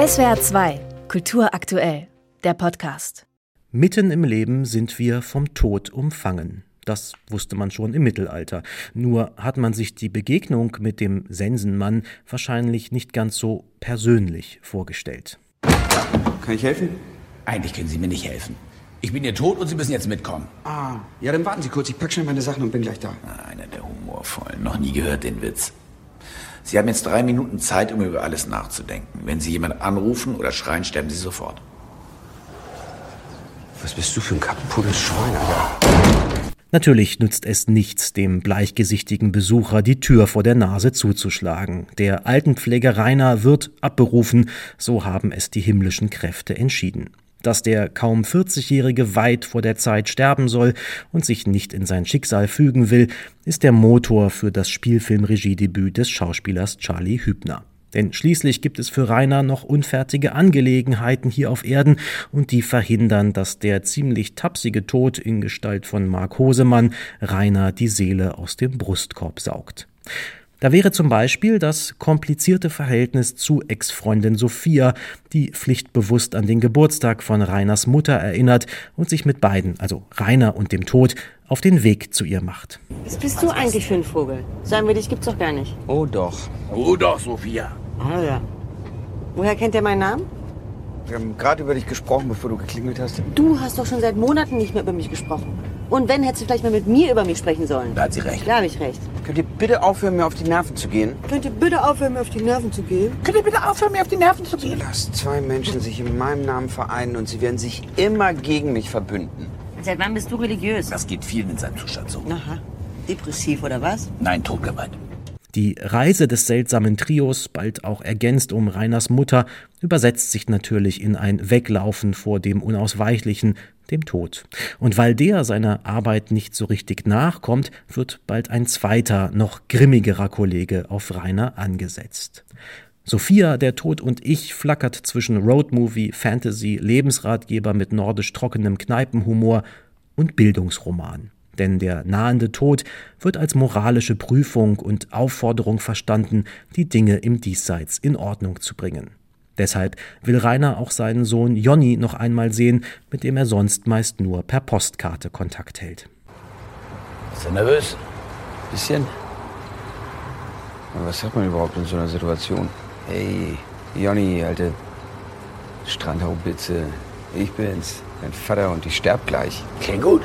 SWR 2, Kultur aktuell, der Podcast. Mitten im Leben sind wir vom Tod umfangen. Das wusste man schon im Mittelalter. Nur hat man sich die Begegnung mit dem Sensenmann wahrscheinlich nicht ganz so persönlich vorgestellt. Kann ich helfen? Eigentlich können Sie mir nicht helfen. Ich bin hier tot und Sie müssen jetzt mitkommen. Ah, ja, dann warten Sie kurz. Ich packe schnell meine Sachen und bin gleich da. Einer der humorvollen. Noch nie gehört den Witz. Sie haben jetzt drei Minuten Zeit, um über alles nachzudenken. Wenn Sie jemanden anrufen oder schreien, sterben Sie sofort. Was bist du für ein kaputtes Schwein, Alter? Natürlich nützt es nichts, dem bleichgesichtigen Besucher die Tür vor der Nase zuzuschlagen. Der Altenpfleger Rainer wird abberufen, so haben es die himmlischen Kräfte entschieden. Dass der kaum 40-Jährige weit vor der Zeit sterben soll und sich nicht in sein Schicksal fügen will, ist der Motor für das Spielfilmregiedebüt des Schauspielers Charlie Hübner. Denn schließlich gibt es für Rainer noch unfertige Angelegenheiten hier auf Erden und die verhindern, dass der ziemlich tapsige Tod in Gestalt von Mark Hosemann Rainer die Seele aus dem Brustkorb saugt. Da wäre zum Beispiel das komplizierte Verhältnis zu Ex-Freundin Sophia, die pflichtbewusst an den Geburtstag von Rainers Mutter erinnert und sich mit beiden, also Rainer und dem Tod, auf den Weg zu ihr macht. Was bist du eigentlich für ein Vogel? Sagen wir, dich gibt's doch gar nicht. Oh doch. Oh doch, Sophia. Ah ja. Woher kennt er meinen Namen? Wir haben gerade über dich gesprochen, bevor du geklingelt hast. Du hast doch schon seit Monaten nicht mehr über mich gesprochen. Und wenn, hättest du vielleicht mal mit mir über mich sprechen sollen. Da hat sie recht. Da habe ich recht. Könnt ihr bitte aufhören, mir auf die Nerven zu gehen? Könnt ihr bitte aufhören, mir auf die Nerven zu gehen? Könnt ihr bitte aufhören, mir auf die Nerven zu gehen? Lasst zwei Menschen sich in meinem Namen vereinen und sie werden sich immer gegen mich verbünden. Seit wann bist du religiös? Das geht vielen in seinem Zustand so. Aha. Depressiv oder was? Nein, totgemeint. Die Reise des seltsamen Trios, bald auch ergänzt um Rainers Mutter, übersetzt sich natürlich in ein Weglaufen vor dem Unausweichlichen, dem Tod. Und weil der seiner Arbeit nicht so richtig nachkommt, wird bald ein zweiter, noch grimmigerer Kollege auf Rainer angesetzt. Sophia, der Tod und ich flackert zwischen Roadmovie, Fantasy, Lebensratgeber mit nordisch trockenem Kneipenhumor und Bildungsroman denn der nahende Tod wird als moralische Prüfung und Aufforderung verstanden, die Dinge im Diesseits in Ordnung zu bringen. Deshalb will Rainer auch seinen Sohn Jonny noch einmal sehen, mit dem er sonst meist nur per Postkarte Kontakt hält. Ist er nervös? Bisschen. Aber was sagt man überhaupt in so einer Situation? Hey, Jonny, alte Strandhaubitze. Ich bin's, dein Vater und ich sterb gleich. Klingt gut.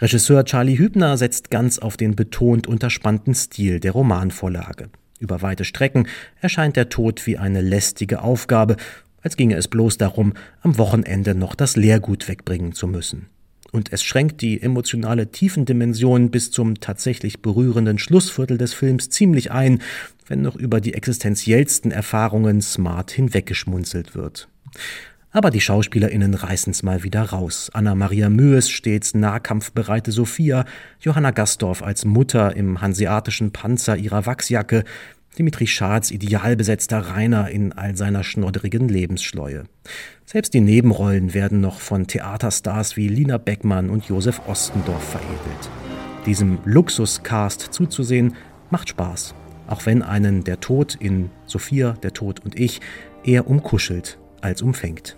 Regisseur Charlie Hübner setzt ganz auf den betont unterspannten Stil der Romanvorlage. Über weite Strecken erscheint der Tod wie eine lästige Aufgabe, als ginge es bloß darum, am Wochenende noch das Lehrgut wegbringen zu müssen. Und es schränkt die emotionale Tiefendimension bis zum tatsächlich berührenden Schlussviertel des Films ziemlich ein, wenn noch über die existenziellsten Erfahrungen smart hinweggeschmunzelt wird. Aber die SchauspielerInnen reißen's mal wieder raus. Anna-Maria Möes stets nahkampfbereite Sophia, Johanna Gastorf als Mutter im hanseatischen Panzer ihrer Wachsjacke, Dimitri Schatz idealbesetzter Rainer in all seiner schnodderigen Lebensschleue. Selbst die Nebenrollen werden noch von Theaterstars wie Lina Beckmann und Josef Ostendorf veredelt. Diesem Luxuscast zuzusehen macht Spaß, auch wenn einen der Tod in Sophia, der Tod und ich eher umkuschelt als umfängt.